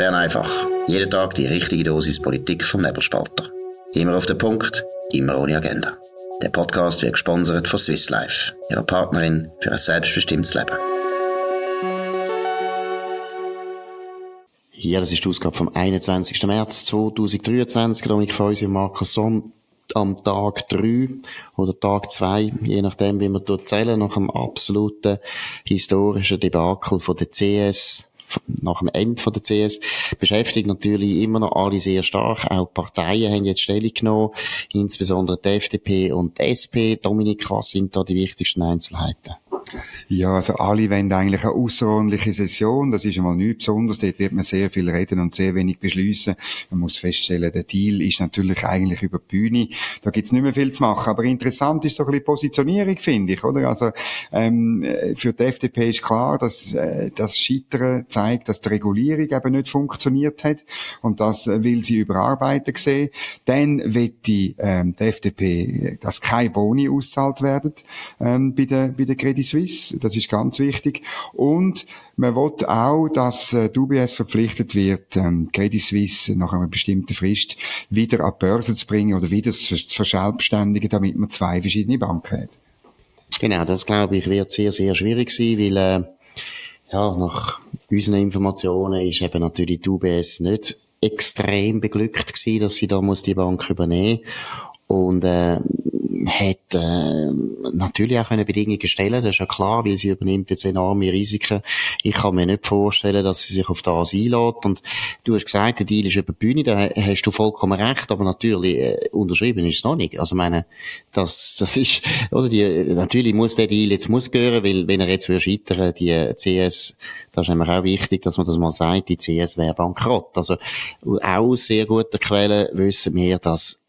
Bern einfach. Jeden Tag die richtige Dosis Politik vom Nebelspalter. Immer auf den Punkt, immer ohne Agenda. Der Podcast wird gesponsert von Swiss Life, ihrer Partnerin für ein selbstbestimmtes Leben. Ja, das ist die Ausgabe vom 21. März 2023. Dominik Feusi und Markus Somm am Tag 3 oder Tag 2, je nachdem, wie wir dort zählen, nach einem absoluten historischen Debakel von der CS nach dem Ende der CS beschäftigt natürlich immer noch alle sehr stark. Auch Parteien haben jetzt Stellung genommen, insbesondere die FDP und die SP. Dominik, was sind da die wichtigsten Einzelheiten? Ja, also alle wollen eigentlich eine außerordentliche Session. Das ist einmal nichts Besonderes. Dort wird man sehr viel reden und sehr wenig beschließen. Man muss feststellen, der Deal ist natürlich eigentlich über die Bühne. Da gibt's nicht mehr viel zu machen. Aber interessant ist so ein bisschen Positionierung, finde ich, oder? Also, ähm, für die FDP ist klar, dass äh, das Scheitern zeigt, dass die Regulierung eben nicht funktioniert hat. Und das will sie überarbeiten sehen. Dann wird die, ähm, die FDP, dass keine Boni auszahlt werden, ähm, bei der, bei der Credit Suisse. Das ist ganz wichtig. Und man will auch, dass äh, UBS verpflichtet wird, ähm, Credit Suisse nach einer bestimmten Frist wieder an die Börse zu bringen oder wieder zu verselbstständigen, damit man zwei verschiedene Banken hat. Genau, das glaube ich wird sehr, sehr schwierig sein, weil äh, ja, nach unseren Informationen ist eben natürlich die UBS nicht extrem beglückt gewesen, dass sie da muss die Bank übernehmen und äh, hat äh, natürlich auch eine Bedingungen stellen, das ist ja klar, weil sie übernimmt jetzt enorme Risiken. Ich kann mir nicht vorstellen, dass sie sich auf das einlädt. Und du hast gesagt, der Deal ist über die Bühne, da hast du vollkommen recht, aber natürlich äh, unterschrieben ist es noch nicht. Also meine, das, das ist, oder die, natürlich muss der Deal jetzt muss gehören, weil wenn er jetzt würde scheitern, die CS, das ist nämlich auch wichtig, dass man das mal sagt, die CS wäre bankrott. Also auch sehr gute Quellen wissen wir, dass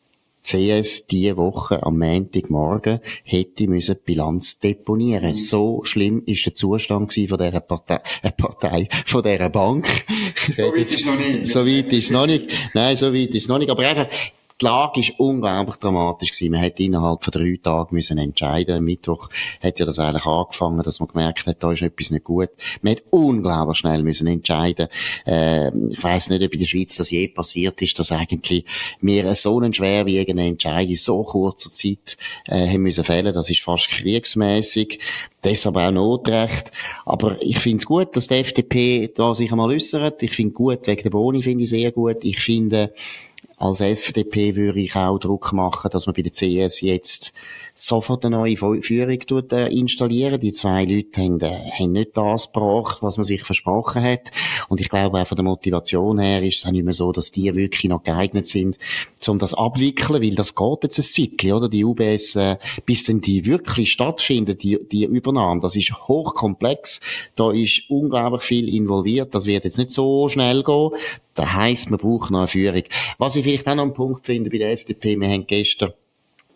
CS diese Woche am Montagmorgen hätte müssen die Bilanz deponieren. Mhm. So schlimm ist der Zustand von dieser Partei, äh, Partei, von dieser Bank. So weit ist es noch nicht. So weit ist es noch nicht. Nein, so weit ist es noch nicht. Aber einfach, die Lage ist unglaublich dramatisch gewesen. Man hätte innerhalb von drei Tagen müssen entscheiden. Am Mittwoch hat ja das eigentlich angefangen, dass man gemerkt hat, da ist etwas nicht gut. Man hat unglaublich schnell müssen entscheiden. Äh, ich weiß nicht, ob in der Schweiz das je passiert ist, dass eigentlich wir so einen schwerwiegenden Entscheid in so kurzer Zeit äh, haben müssen fällen. Das ist fast kriegsmäßig. Deshalb auch Notrecht. Aber ich finde es gut, dass die FDP da sich einmal äußert. Ich finde gut, wegen der Boni finde ich sehr gut. Ich finde, als FDP würde ich auch Druck machen, dass man bei der CS jetzt sofort eine neue Führung tut, äh, installieren. Die zwei Leute haben, äh, haben nicht das gebracht, was man sich versprochen hat. Und ich glaube auch von der Motivation her ist es auch nicht mehr so, dass die wirklich noch geeignet sind, um das abwickeln, weil das geht jetzt ein Zeitchen, oder? Die UBS, äh, bis denn die wirklich stattfindet, die, die Übernahme, das ist hochkomplex. Da ist unglaublich viel involviert. Das wird jetzt nicht so schnell gehen. Das heisst, man braucht noch eine Führung. Was ich vielleicht auch noch einen Punkt finde bei der FDP, wir haben gestern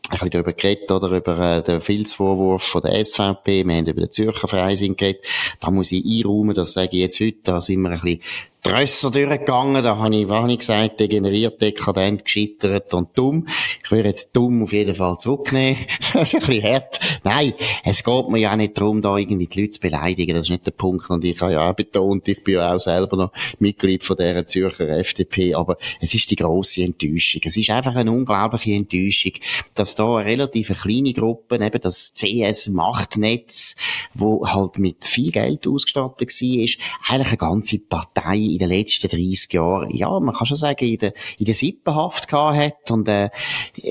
ein bisschen darüber geredet, oder, über äh, den Filzvorwurf von der SVP, wir haben über den Zürcher Freisinn geredet. Da muss ich einräumen, das sage ich jetzt heute, da sind wir ein bisschen Trösser durchgegangen, da habe ich, was ich gesagt, degeneriert, dekadent, gescheitert und dumm. Ich würde jetzt dumm auf jeden Fall zurücknehmen. ein bisschen hart. Nein, es geht mir ja auch nicht darum, da irgendwie die Leute zu beleidigen, das ist nicht der Punkt. Und ich habe ja auch betont, ich bin ja auch selber noch Mitglied von dieser Zürcher FDP, aber es ist die grosse Enttäuschung. Es ist einfach eine unglaubliche Enttäuschung, dass da eine relativ kleine Gruppe, eben das CS-Machtnetz, wo halt mit viel Geld ausgestattet war, eigentlich eine ganze Partei in den letzten 30 Jahren, ja, man kann schon sagen, in der, in der Sippenhaft gehabt hat und äh,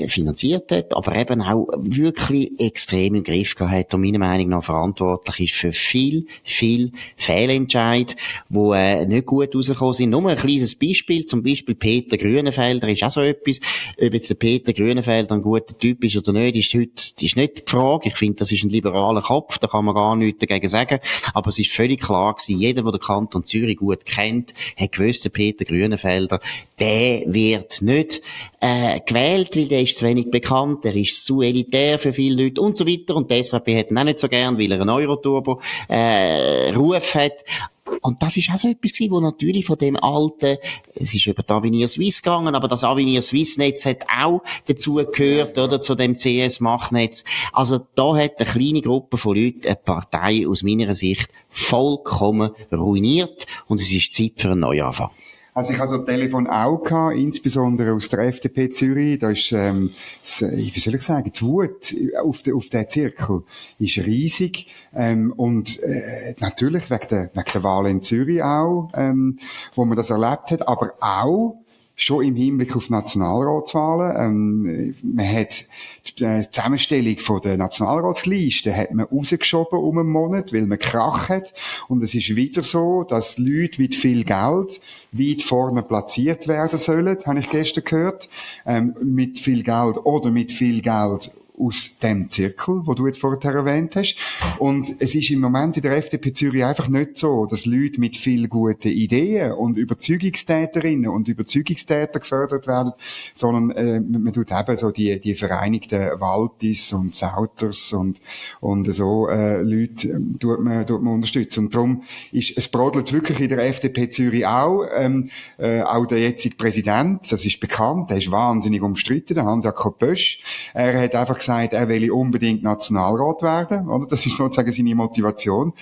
finanziert hat, aber eben auch wirklich extrem im Griff gehabt hat und meiner Meinung nach verantwortlich ist für viel, viel Fehlentscheid, wo äh, nicht gut rausgekommen sind. Nur ein kleines Beispiel, zum Beispiel Peter Grünenfelder ist auch so etwas, ob jetzt der Peter Grünenfelder ein guter Typ ist oder nicht, ist heute, ist nicht die Frage. Ich finde, das ist ein liberaler Kopf, da kann man gar nichts dagegen sagen, aber es ist völlig klar gewesen, jeder, der den Kanton Zürich gut kennt, hat gewusst, Peter Grünenfelder, der wird nicht äh, gewählt, weil der ist zu wenig bekannt, der ist zu elitär für viele Leute und so weiter. Und die SVP hat ihn auch nicht so gern, weil er einen Euroturbo äh, Ruf hat. Und das ist auch so etwas gewesen, wo natürlich von dem alten, es ist über die Avenir Suisse gegangen, aber das Avenir Suisse Netz hat auch dazu gehört, oder, zu dem CS-Machtnetz. Also da hat eine kleine Gruppe von Leuten eine Partei aus meiner Sicht vollkommen ruiniert und es ist Zeit für einen Neuanfang. Also ich habe so Telefon auch gehabt, insbesondere aus der FDP Zürich. Da ist, ähm, wie soll ich sagen, die Wut auf, den, auf den Zirkel ist riesig. Ähm, und äh, natürlich wegen der, wegen der Wahl in Zürich auch, ähm, wo man das erlebt hat, aber auch schon im Hinblick auf Nationalratswahlen. Ähm, man hat die Zusammenstellung von der Nationalratsliste hat man rausgeschoben um einen Monat, weil man Krach hat. Und es ist wieder so, dass Leute mit viel Geld weit vorne platziert werden sollen, habe ich gestern gehört. Ähm, mit viel Geld oder mit viel Geld aus dem Zirkel, wo du jetzt vorher erwähnt hast. Und es ist im Moment in der FDP Zürich einfach nicht so, dass Leute mit viel guten Ideen und Überzeugungstäterinnen und Überzeugungstäter gefördert werden, sondern äh, man tut eben so die, die Vereinigten Waltis und Sauters und, und so äh, Leute ähm, tut, man, tut man unterstützen. Und darum ist, es brodelt wirklich in der FDP Zürich auch, ähm, äh, auch der jetzige Präsident, das ist bekannt, der ist wahnsinnig umstritten, der Hans-Jakob Bösch, er hat einfach gesagt, er will unbedingt Nationalrat werden, oder? Das ist sozusagen seine Motivation.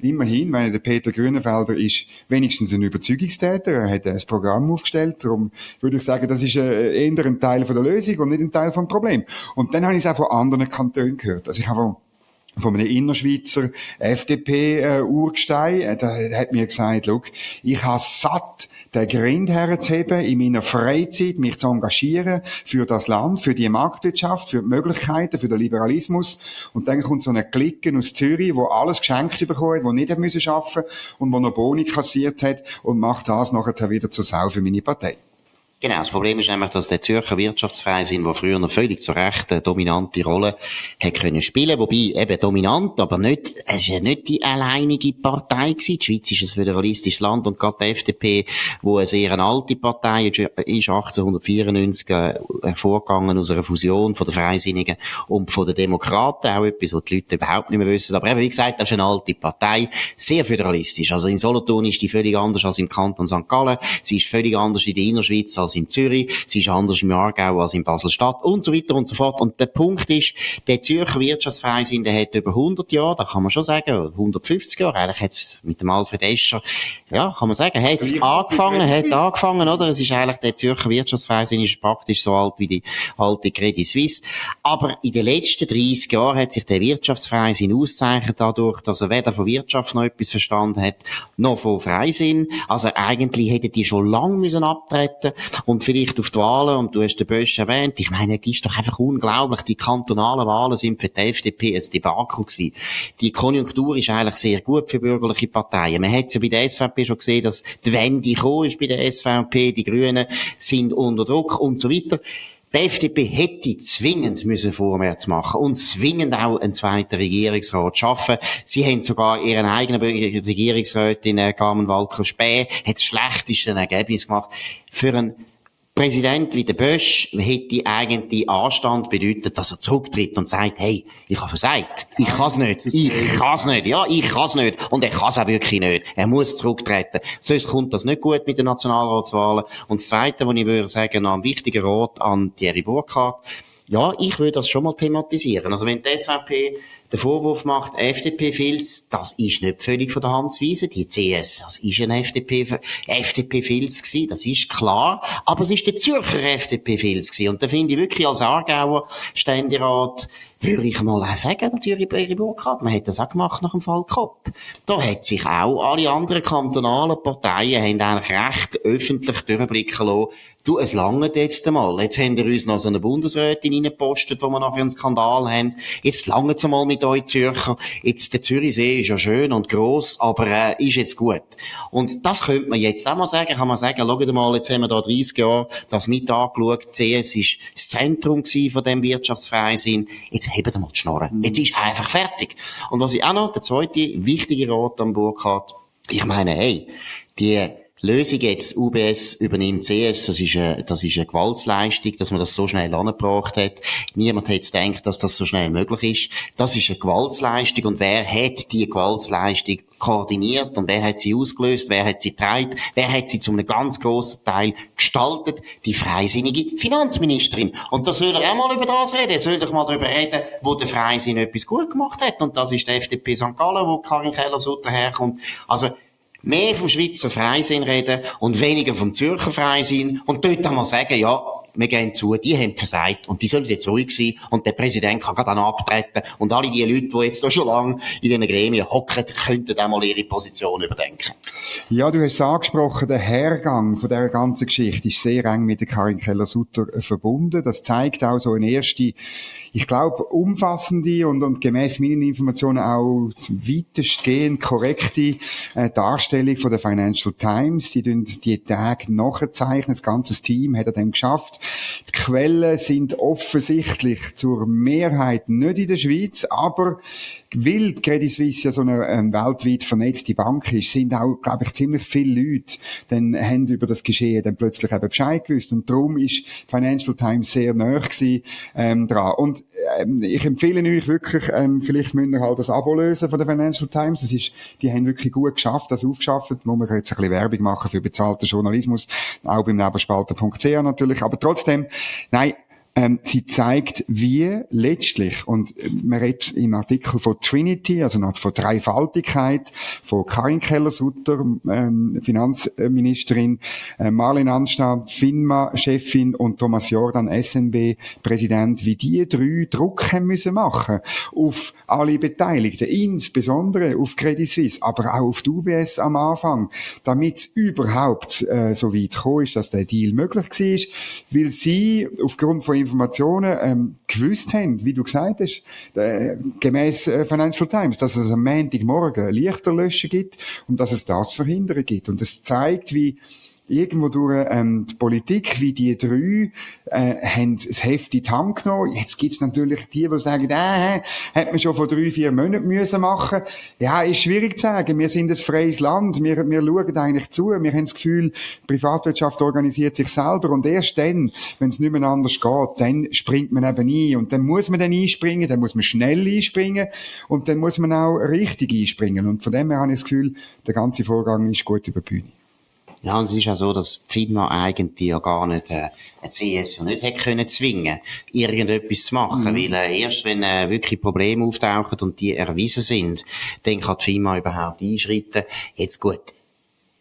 Immerhin, weil der Peter Grünenfelder ist wenigstens ein Überzeugungstäter, er hat ein Programm aufgestellt, darum würde ich sagen, das ist äh, eher ein Teil von der Lösung und nicht ein Teil vom Problem. Und dann habe ich es auch von anderen Kantonen gehört. Also ich habe von einem Innerschweizer FDP-Urgestein, äh, der hat mir gesagt, look, ich habe satt, den Grind herzuheben, in meiner Freizeit mich zu engagieren für das Land, für die Marktwirtschaft, für die Möglichkeiten, für den Liberalismus. Und dann kommt so eine Clique aus Zürich, wo alles geschenkt bekommen hat, wo nicht arbeiten müssen und wo noch Boni kassiert hat und macht das nachher wieder zur Sau für meine Partei. Genau, das Problem ist nämlich, dass der Zürcher Wirtschaftsverein, der früher noch völlig zu Recht eine dominante Rolle hat können spielen, wobei eben dominant, aber nicht, es ist ja nicht die alleinige Partei gewesen. Die Schweiz ist ein föderalistisches Land und gerade die FDP, wo eine sehr alte Partei ist, ist 1894 äh, hervorgegangen aus einer Fusion von den Freisinnigen und von den Demokraten, auch etwas, was die Leute überhaupt nicht mehr wissen. Aber eben, wie gesagt, das ist eine alte Partei, sehr föderalistisch. Also in Solothurn ist die völlig anders als im Kanton St. Gallen, sie ist völlig anders in der Innerschweiz als als in Zürich, sie ist anders im Aargau als in Basel-Stadt und so weiter und so fort. Und der Punkt ist, der Zürcher Wirtschaftsverein, der hat über 100 Jahre, da kann man schon sagen, 150 Jahre, eigentlich hat es mit dem Alfred Escher, ja, kann man sagen, hat es angefangen, hat angefangen, oder? Es ist eigentlich, der Zürcher Wirtschaftsverein ist praktisch so alt wie die alte Credit Suisse. Aber in den letzten 30 Jahren hat sich der Wirtschaftsverein auszeichnet dadurch, dass er weder von Wirtschaft noch etwas verstanden hat, noch von Freisinn. Also eigentlich hätten die schon lange müssen abtreten und vielleicht auf die Wahlen, und du hast den Bösch erwähnt, ich meine, das ist doch einfach unglaublich, die kantonalen Wahlen sind für die FDP ein Debakel gewesen. Die Konjunktur ist eigentlich sehr gut für bürgerliche Parteien. Man hat es ja bei der SVP schon gesehen, dass die Wende gekommen ist bei der SVP, die Grünen sind unter Druck und so weiter. Die FDP hätte zwingend müssen vorwärts machen und zwingend auch einen zweiten Regierungsrat schaffen. Sie haben sogar ihren eigenen Regierungsrätin äh, Carmen Walker Späh hat das schlechteste Ergebnis gemacht. Für einen Präsident wie der Bösch hätte eigentlich Anstand bedeutet, dass er zurücktritt und sagt, hey, ich habe versagt. Ich kann's nicht. Ich kann's nicht. Ja, ich kann's nicht. Und er kann's auch wirklich nicht. Er muss zurücktreten. Sonst kommt das nicht gut mit den Nationalratswahlen. Und das Zweite, was ich würde sagen, ein wichtiger Rat an Thierry Burkhardt. Ja, ich würde das schon mal thematisieren. Also wenn die SVP den Vorwurf macht, FDP-Filz, das ist nicht völlig von der Hand zu weisen. Die CS, das ist ein FDP-Filz gewesen, das ist klar. Aber es ist der Zürcher FDP-Filz gewesen. Und da finde ich wirklich als Aargauer Ständerat, würde ich mal auch sagen, natürlich bei Eri Burkhardt. Man hat das auch gemacht nach dem Fall Kopp. Da hat sich auch alle anderen kantonalen Parteien haben eigentlich recht öffentlich durchblicken lassen, Du, es langt jetzt einmal. Jetzt haben wir uns noch so eine Bundesrätin reingepostet, wo wir nachher einen Skandal haben. Jetzt langt es einmal mit euch Zürcher. Jetzt, der Zürichsee ist ja schön und gross, aber äh, ist jetzt gut. Und das könnte man jetzt auch mal sagen. Kann man sagen, schaut mal, jetzt haben wir da 30 Jahre das mit angeschaut. CS ist das Zentrum von dem Wirtschaftsfreisinn. Jetzt heben wir mal die Schnorren. Mhm. Jetzt ist einfach fertig. Und was ich auch noch, der zweite wichtige Rat am Burkhardt, ich meine, hey, die Lösung jetzt, UBS übernimmt CS, das ist eine, das ist eine Gewaltsleistung, dass man das so schnell angebracht hat. Niemand hätte gedacht, dass das so schnell möglich ist. Das ist eine Gewaltsleistung und wer hat die Gewaltsleistung koordiniert und wer hat sie ausgelöst, wer hat sie getragen, wer hat sie zu einem ganz grossen Teil gestaltet? Die freisinnige Finanzministerin. Und da soll er auch mal über das reden. Er soll doch mal darüber reden, wo der Freisinn etwas gut gemacht hat. Und das ist der FDP St. Gallen, wo Karin Keller-Sutter herkommt. Also, mehr vom Schweizer Freisinn reden und weniger vom Zürcher Freisinn. Und dort einmal sagen, ja, wir gehen zu, die haben versagt und die sollen jetzt ruhig sein und der Präsident kann dann abtreten und alle die Leute, die jetzt schon lange in diesen Gremien hocken, könnten auch mal ihre Position überdenken. Ja, du hast es angesprochen, der Hergang von dieser ganzen Geschichte ist sehr eng mit der Karin Keller-Sutter verbunden. Das zeigt auch so eine erste ich glaube, umfassende und, und gemäß meinen Informationen auch weitestgehend korrekte äh, Darstellung von der Financial Times. Die tun die Tage nachzeichnen. Das ganze Team hat er dann geschafft. Die Quellen sind offensichtlich zur Mehrheit nicht in der Schweiz, aber weil Credit Suisse ja so eine ähm, weltweit vernetzte Bank ist, sind auch, glaube ich, ziemlich viele Leute dann haben über das Geschehen dann plötzlich eben Bescheid gewusst. Und darum ist Financial Times sehr nah gewesen, ähm, dran. Und ähm, ich empfehle euch wirklich, ähm, vielleicht müsst ihr halt das Abo lösen von der Financial Times. Das ist, die haben wirklich gut geschafft, das aufgeschafft. Wo wir jetzt ein bisschen Werbung machen für bezahlten Journalismus, auch beim Nebenspalter.ch natürlich. Aber trotzdem, nein, ähm, sie zeigt, wie letztlich, und äh, man redet im Artikel von Trinity, also von Dreifaltigkeit, von Karin Keller-Sutter, ähm, Finanzministerin, äh, Marlene Anstad, FINMA-Chefin und Thomas Jordan, SNB-Präsident, wie die drei Druck haben müssen machen auf alle Beteiligten, insbesondere auf Credit Suisse, aber auch auf die UBS am Anfang, damit es überhaupt äh, so weit gekommen ist, dass der Deal möglich war, weil sie aufgrund von Informationen ähm, gewusst haben, wie du gesagt hast, äh, gemäß äh, Financial Times, dass es am Montagmorgen Lichterlöschen gibt und dass es das verhindern gibt. Und es zeigt, wie irgendwo durch ähm, die Politik, wie die drei, äh, haben das Heft in die Hand genommen. Jetzt gibt's natürlich die, die sagen, äh, hätte man schon vor drei, vier Monaten müssen machen Ja, ist schwierig zu sagen. Wir sind ein freies Land. Wir, wir schauen eigentlich zu. Wir haben das Gefühl, die Privatwirtschaft organisiert sich selber. Und erst dann, wenn es nicht mehr anders geht, dann springt man eben ein. Und dann muss man dann einspringen, dann muss man schnell einspringen. Und dann muss man auch richtig einspringen. Und von dem her habe ich das Gefühl, der ganze Vorgang ist gut über die Bühne. Ja, und es ist ja so, dass FINMA eigentlich ja gar nicht, äh, ein CS ja nicht hätte können zwingen, irgendetwas zu machen, mhm. weil äh, erst wenn äh, wirklich Probleme auftauchen und die erwiesen sind, dann kann die FINMA überhaupt einschreiten. Jetzt gut,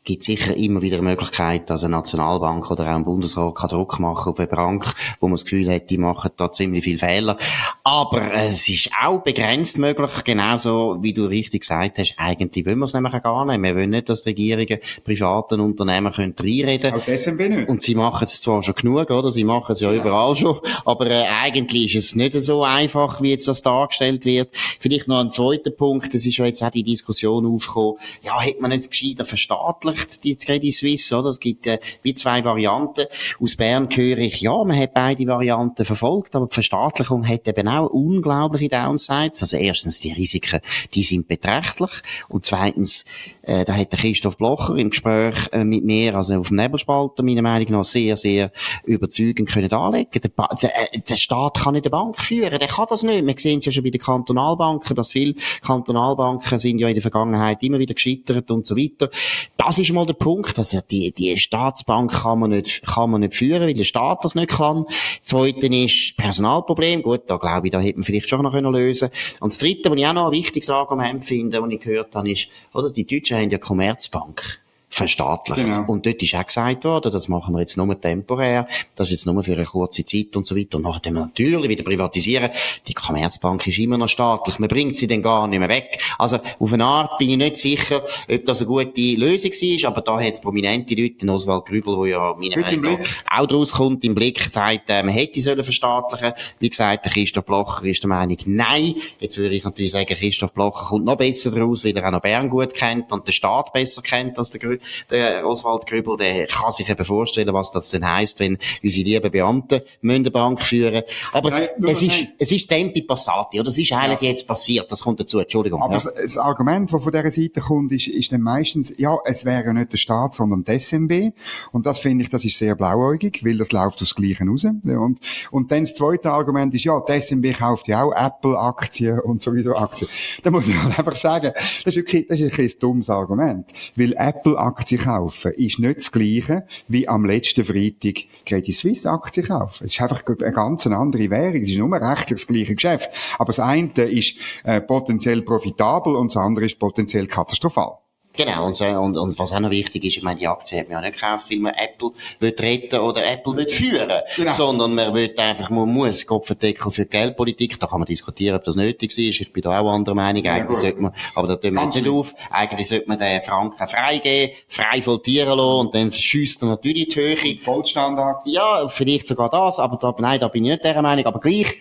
gibt sicher immer wieder eine Möglichkeit, dass eine Nationalbank oder auch ein Bundesrat kann Druck machen auf eine Bank, wo man das Gefühl hat, die machen da ziemlich viele Fehler. Aber es ist auch begrenzt möglich, genauso wie du richtig gesagt hast, eigentlich wollen wir es nämlich gar nicht. Wir wollen nicht, dass die Regierungen privaten Unternehmen können reinreden können. Auch SMB nicht. Und sie machen es zwar schon genug, oder? Sie machen es ja, ja. überall schon. Aber äh, eigentlich ist es nicht so einfach, wie jetzt das dargestellt wird. Vielleicht noch ein zweiter Punkt, es ist ja jetzt auch die Diskussion aufgekommen, ja, hätte man nicht gescheiter verstaatlicht verfolgt, die Credit Suisse, oder? Es gibt äh, wie zwei Varianten. Aus Bern höre ich, ja, man hat beide Varianten verfolgt, aber die Verstaatlichung hat eben auch unglaubliche Downsides. Also erstens, die Risiken, die sind beträchtlich. Und zweitens, äh, da hat der Christoph Blocher im Gespräch äh, mit mir, also auf dem Nebelspalter, meiner Meinung nach sehr, sehr überzeugend können anlegen. Der, der, äh, der Staat kann nicht eine Bank führen, der kann das nicht. Wir sehen es ja schon bei den Kantonalbanken, dass viele Kantonalbanken sind ja in der Vergangenheit immer wieder gescheitert und so weiter. Das ist mal der Punkt, also die, die Staatsbank kann man nicht, kann man nicht führen, weil der Staat das nicht kann. Zweitens ist Personalproblem. Gut, da glaube ich, da hätte man vielleicht schon noch lösen können. Und das Dritte, was ich auch noch ein wichtiges Argument finde, was ich gehört habe, ist, oder, die Deutschen haben ja Commerzbank verstaatlichen. Genau. Und dort ist auch gesagt worden, das machen wir jetzt nur temporär, das ist jetzt nur für eine kurze Zeit und so weiter. Und nachher wir natürlich wieder privatisieren. Die Commerzbank ist immer noch staatlich. Man bringt sie dann gar nicht mehr weg. Also, auf eine Art bin ich nicht sicher, ob das eine gute Lösung war, aber da hat es prominente Leute, Oswald Grübel, der ja meiner Meinung nach auch daraus kommt, im Blick, sagt, äh, man hätte sollen verstaatlichen. Wie gesagt, der Christoph Blocher ist der Meinung, nein. Jetzt würde ich natürlich sagen, Christoph Blocher kommt noch besser raus, weil er auch noch Bern gut kennt und den Staat besser kennt als der Grübel der Oswald Grübel, der kann sich eben vorstellen, was das denn heisst, wenn unsere lieben Beamten eine Bank führen. Aber nein, es ist, es ist Tempi Passati, oder? Das ist eigentlich ja. jetzt passiert. Das kommt dazu. Entschuldigung. Aber ja. das Argument, das von dieser Seite kommt, ist, ist dann meistens, ja, es wäre nicht der Staat, sondern die SMB. Und das finde ich, das ist sehr blauäugig, weil das läuft aus Gleichen raus. Und, und dann das zweite Argument ist, ja, die SMB kauft ja auch Apple-Aktien und sowieso Aktien. Da muss ich halt einfach sagen, das ist wirklich, das ist ein dummes Argument. Weil Apple-Aktien Aktien kaufen ist nicht das Gleiche wie am letzten Freitag Credit Suisse Aktien kaufen. Es ist einfach eine ganz andere Währung. Es ist nur rechtlich das gleiche Geschäft. Aber das eine ist äh, potenziell profitabel und das andere ist potenziell katastrophal. Genau, und, so, und, und was auch noch wichtig ist, ich meine, die Aktie hat man ja nicht gekauft, weil man Apple will retten oder Apple will führen, genau. sondern man will einfach, man muss Kopfendeckel für Geldpolitik, da kann man diskutieren, ob das nötig ist, ich bin da auch anderer Meinung, eigentlich ja, sollte man, aber da tun wir jetzt nicht auf, eigentlich sollte man den Franken freigeben, frei votieren lassen und dann schießt er natürlich die Höhe. Vollstandard. Ja, vielleicht sogar das, aber da, nein, da bin ich nicht der Meinung, aber gleich,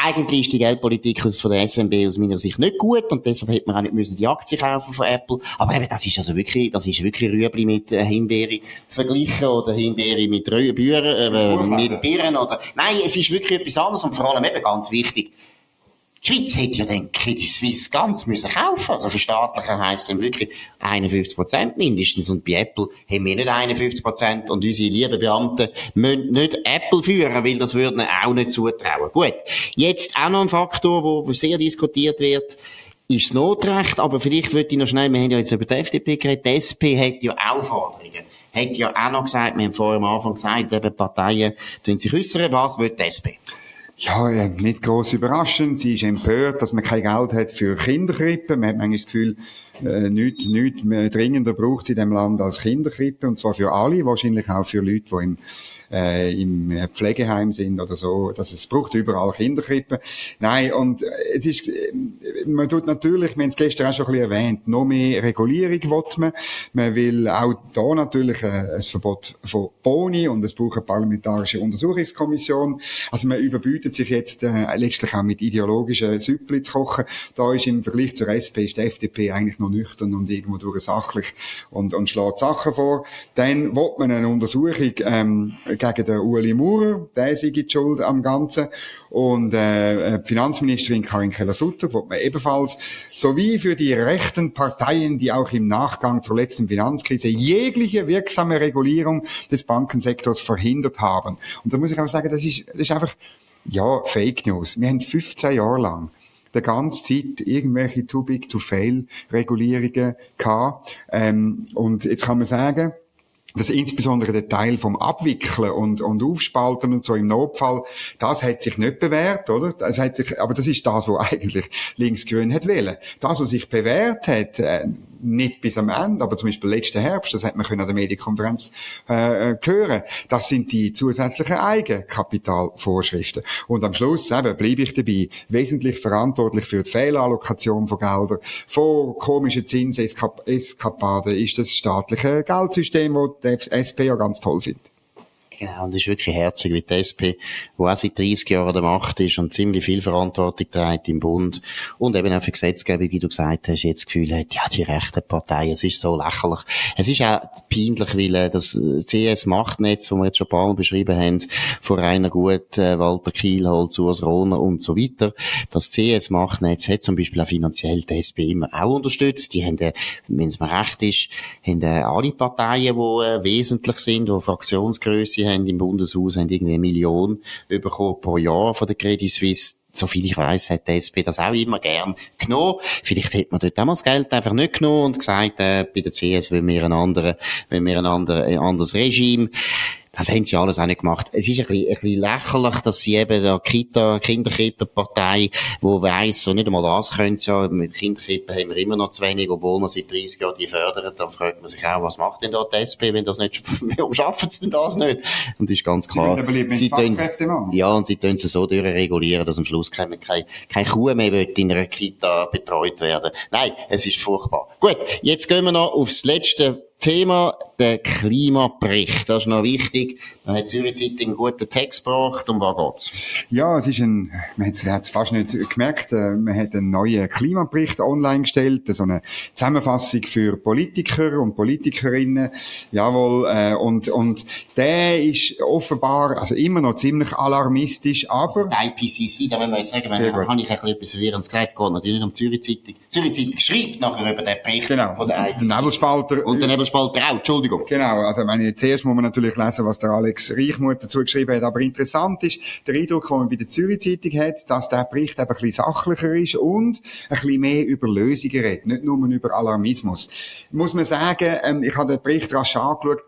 eigentlich ist die Geldpolitik von der SMB aus meiner Sicht nicht gut und deshalb hätte man auch nicht müssen die Aktie kaufen von Apple. Aber eben, das ist also wirklich, das ist wirklich Rüebli mit äh, Himbeere verglichen oder Himbeere mit Rüebüren, äh, mit Birnen oder, nein, es ist wirklich etwas anderes und vor allem eben ganz wichtig, die Schweiz hätte ja dann Credit Suisse ganz müssen kaufen. Also verstaatlichen heisst dann wirklich 51 Prozent mindestens. Und bei Apple haben wir nicht 51 Prozent und unsere lieben Beamten müssen nicht Apple führen, weil das würden auch nicht zutrauen. Gut. Jetzt auch noch ein Faktor, wo sehr diskutiert wird ist das Notrecht, aber vielleicht würde ich noch schnell, wir haben ja jetzt über die FDP geredet, die SP hat ja auch Forderungen. Hat ja auch noch gesagt, wir haben vorher am Anfang gesagt, eben Parteien tun sich äußern, was will die SP? Ja, nicht groß überraschend. Sie ist empört, dass man kein Geld hat für Kinderkrippen. Man hat manchmal das Gefühl, äh, nichts, nichts mehr dringender braucht es in dem Land als Kinderkrippe. Und zwar für alle, wahrscheinlich auch für Leute, die im äh, im Pflegeheim sind oder so, dass es braucht überall Kinderkrippen. Nein, und äh, es ist, äh, man tut natürlich, wir haben es gestern auch schon ein bisschen erwähnt, noch mehr Regulierung will man. Man will auch da natürlich äh, ein Verbot von Boni und es braucht eine parlamentarische Untersuchungskommission. Also man überbietet sich jetzt äh, letztlich auch mit ideologischen Süppli zu kochen. Da ist im Vergleich zur SP ist die FDP eigentlich noch nüchtern und irgendwo durch sachlich und, und schlägt Sachen vor. Dann will man eine Untersuchung ähm, gegen den Ueli Maurer, der sei die Schuld am Ganzen. Und äh, die Finanzministerin Karin Keller-Sutter wird man ebenfalls, sowie für die rechten Parteien, die auch im Nachgang zur letzten Finanzkrise jegliche wirksame Regulierung des Bankensektors verhindert haben. Und da muss ich auch sagen, das ist, das ist einfach, ja, Fake News. Wir haben 15 Jahre lang der ganze Zeit irgendwelche Too Big to Fail Regulierungen gehabt. Ähm, und jetzt kann man sagen, dass insbesondere der Teil vom Abwickeln und, und Aufspalten und so im Notfall, das hat sich nicht bewährt, oder? Das hat sich, aber das ist das, was eigentlich Linksgrün hat wählen. Das, was sich bewährt hat, äh, nicht bis am Ende, aber zum Beispiel letzten Herbst, das hat man können an der Medienkonferenz äh, hören, das sind die zusätzlichen Eigenkapitalvorschriften. Und am Schluss eben bleibe ich dabei, wesentlich verantwortlich für die Fehlallokation von Geldern, von komischen Zinseskapaden ist das staatliche Geldsystem, das die SP ja ganz toll findet. Genau, und das ist wirklich herzig wie die SP, wo auch seit 30 Jahren an der Macht ist und ziemlich viel Verantwortung trägt im Bund und eben auch für Gesetzgebung, wie du gesagt hast, jetzt das Gefühl hat, ja, die rechten Parteien, es ist so lächerlich. Es ist auch peinlich, weil äh, das äh, CS-Machtnetz, das wir jetzt schon ein paar Mal beschrieben haben, von Rainer Gut, äh, Walter Kielholz, Urs Rohner und so weiter, das CS-Machtnetz hat zum Beispiel auch finanziell die SP immer auch unterstützt. Die haben, wenn es mir recht ist, haben alle Parteien, die wesentlich sind, die Fraktionsgröße haben im Bundeshaus, haben irgendwie eine Million bekommen pro Jahr von der Credit Suisse soviel ich weiß, hat die SP das auch immer gern genommen. Vielleicht hätte man dort das Geld einfach nicht genommen und gesagt, äh, bei der CS wollen wir ein, andere, wollen wir ein, andere, ein anderes Regime. Das haben sie alles auch nicht gemacht. Es ist ein bisschen, ein bisschen lächerlich, dass sie eben da Kita, Kinderkrippenpartei, wo weiss, so nicht einmal das können sie ja, mit Kinderkrippen haben wir immer noch zu wenig, obwohl man seit 30 Jahren die fördern. Da fragt man sich auch, was macht denn da die SP, wenn das nicht, warum schaffen sie denn das nicht? Und das ist ganz klar. Sie tun, ja, und sie tun sie so durchregulieren, dass am Schluss keine, keine, keine Kuh mehr wird in einer Kita betreut werden. Nein, es ist furchtbar. Gut, jetzt gehen wir noch aufs letzte Thema, der Klimabericht. Das ist noch wichtig. Da hat Zürich Zeitung einen guten Text gebracht. Um was geht's? Ja, es ist ein, man hat es fast nicht gemerkt, äh, man hat einen neuen Klimabericht online gestellt, so eine Zusammenfassung für Politiker und Politikerinnen. Jawohl, äh, und, und der ist offenbar, also immer noch ziemlich alarmistisch, aber... Also IPCC, da müssen wir jetzt sagen, wenn, habe ich ein bisschen etwas verwirrendes gesagt, geht natürlich nicht um Zürich Zeitung. Zürich Zeitung schreibt nachher über den Bericht genau. von der IPCC. Nebelspalter. Und der Nebelspalter auch, Entschuldigung. Genau, also meine, zuerst muss man natürlich lesen, was der Alex Reichmuth dazu geschrieben hat, aber interessant ist, der Eindruck, den man bei der Zürich Zeitung hat, dass der Bericht eben ein bisschen sachlicher ist und ein bisschen mehr über Lösungen redet, nicht nur über Alarmismus. Muss man sagen, ähm, ich habe den Bericht rasch angeschaut,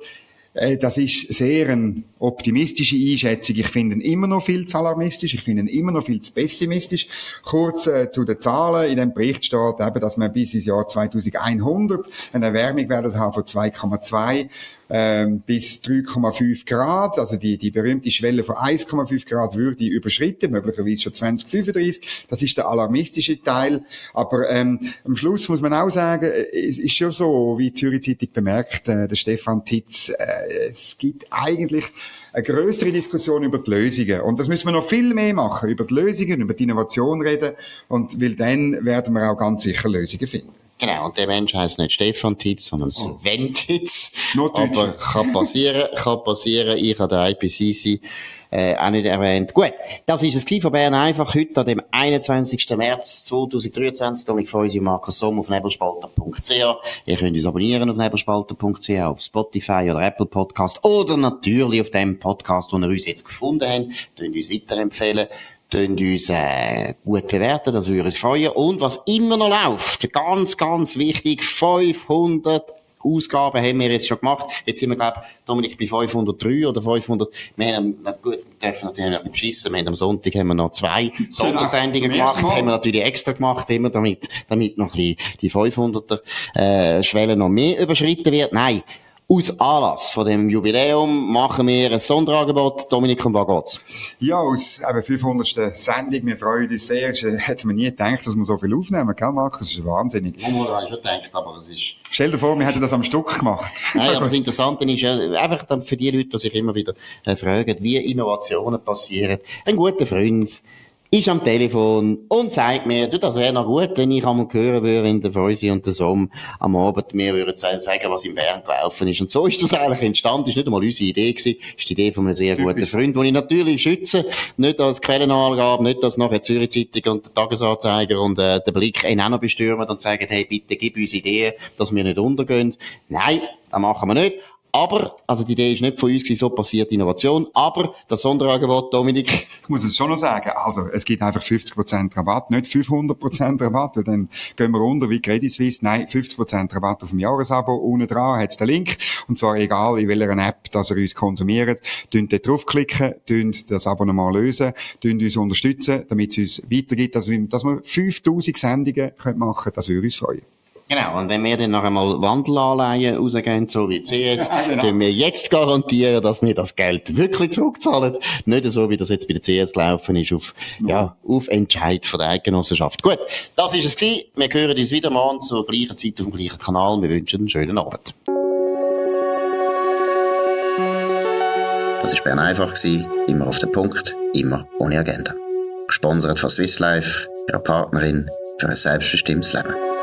das ist sehr eine optimistische Einschätzung. Ich finde ihn immer noch viel zu alarmistisch. Ich finde ihn immer noch viel zu pessimistisch. Kurz äh, zu den Zahlen. In dem Bericht steht eben, dass wir bis ins Jahr 2100 eine Erwärmung werden haben von 2,2 ähm, bis 3,5 Grad. Also die, die berühmte Schwelle von 1,5 Grad würde überschritten, möglicherweise schon 2035. Das ist der alarmistische Teil. Aber ähm, am Schluss muss man auch sagen, äh, es ist schon so, wie die Zürich Zeitung bemerkt, äh, der Stefan Titz, äh, es gibt eigentlich eine größere Diskussion über die Lösungen. Und das müssen wir noch viel mehr machen, über die Lösungen, über die Innovation reden. Und weil dann werden wir auch ganz sicher Lösungen finden. Genau, und der Mensch heißt nicht Stefan Titz, sondern oh. Sven Titz. Nur Aber kann passieren, kann passieren. Ich habe den IPCC äh, auch nicht erwähnt. Gut, das ist es von Bern einfach heute an dem 21. März 2023. Dominik Feusi und Markus Somm auf nebelspalter.ch. Ihr könnt uns abonnieren auf nebelspalter.ch, auf Spotify oder Apple Podcast oder natürlich auf dem Podcast, wo ihr uns jetzt gefunden habt. Könnt uns weiterempfehlen Tönt uns äh, gut bewerten, das würde uns freuen. Und was immer noch läuft, ganz, ganz wichtig, 500 Ausgaben haben wir jetzt schon gemacht. Jetzt sind wir, glaube Dominik, bei 503 oder 500. Wir haben, gut, wir dürfen natürlich nicht beschissen. Wir haben am Sonntag haben wir noch zwei Sondersendungen gemacht. Haben wir natürlich extra gemacht, immer damit, damit noch bisschen die 500er, äh, Schwelle noch mehr überschritten wird. Nein. Aus Anlass von dem Jubiläum machen wir ein Sonderangebot. Dominik, um was geht's? Ja, aus eben 500. Sendung. Wir freuen uns sehr. Hätten wir nie gedacht, dass wir so viel aufnehmen, gell, Markus? Das ist wahnsinnig. Ja, habe ich schon gedacht, aber es ist... Stell dir vor, wir hätten das am Stück gemacht. Nein, aber das Interessante ist ja, einfach für die Leute, die sich immer wieder äh, fragen, wie Innovationen passieren. Ein guter Freund, ist am Telefon und sagt mir, du, das wäre noch gut, wenn ich einmal hören würde, wenn der Feusi und der Somm am Abend mir würden sagen, was in Bern gelaufen ist. Und so ist das eigentlich entstanden. Das ist nicht einmal unsere Idee gewesen. Das ist die Idee von einem sehr guten Freund, den ich natürlich schütze. Nicht als Quellenangabe, nicht als nachher Zürich Zeitung und der Tagesanzeiger und äh, der Blick ihn auch noch bestürmen und sagen, hey, bitte gib uns Ideen, dass wir nicht untergehen. Nein, das machen wir nicht. Aber, also die Idee ist nicht von uns so passiert Innovation, aber das Sonderangebot, Dominik. Ich muss es schon noch sagen, also es gibt einfach 50% Rabatt, nicht 500% Rabatt, weil dann gehen wir unter wie Credit Suisse. Nein, 50% Rabatt auf dem Jahresabo, unten dran hat's den Link, und zwar egal in welcher App, dass ihr uns konsumiert. Dünnt dort draufklicken, dünnt das Abonnement lösen, dünnt uns unterstützen, damit es uns weitergibt, dass wir, dass wir 5000 Sendungen machen können, das würde uns freuen. Genau, und wenn wir dann noch einmal Wandelanleihen rausgehen, so wie CS, ja, genau. können wir jetzt garantieren, dass wir das Geld wirklich zurückzahlen. Nicht so, wie das jetzt bei der CS gelaufen ist, auf, ja, auf Entscheid von der Eidgenossenschaft. Gut, das ist es gewesen. Wir hören uns wieder mal zur gleichen Zeit auf dem gleichen Kanal. Wir wünschen einen schönen Abend. Das war Bern einfach, immer auf den Punkt, immer ohne Agenda. Gesponsert von Swiss Life, ihrer Partnerin für ein selbstbestimmtes Leben.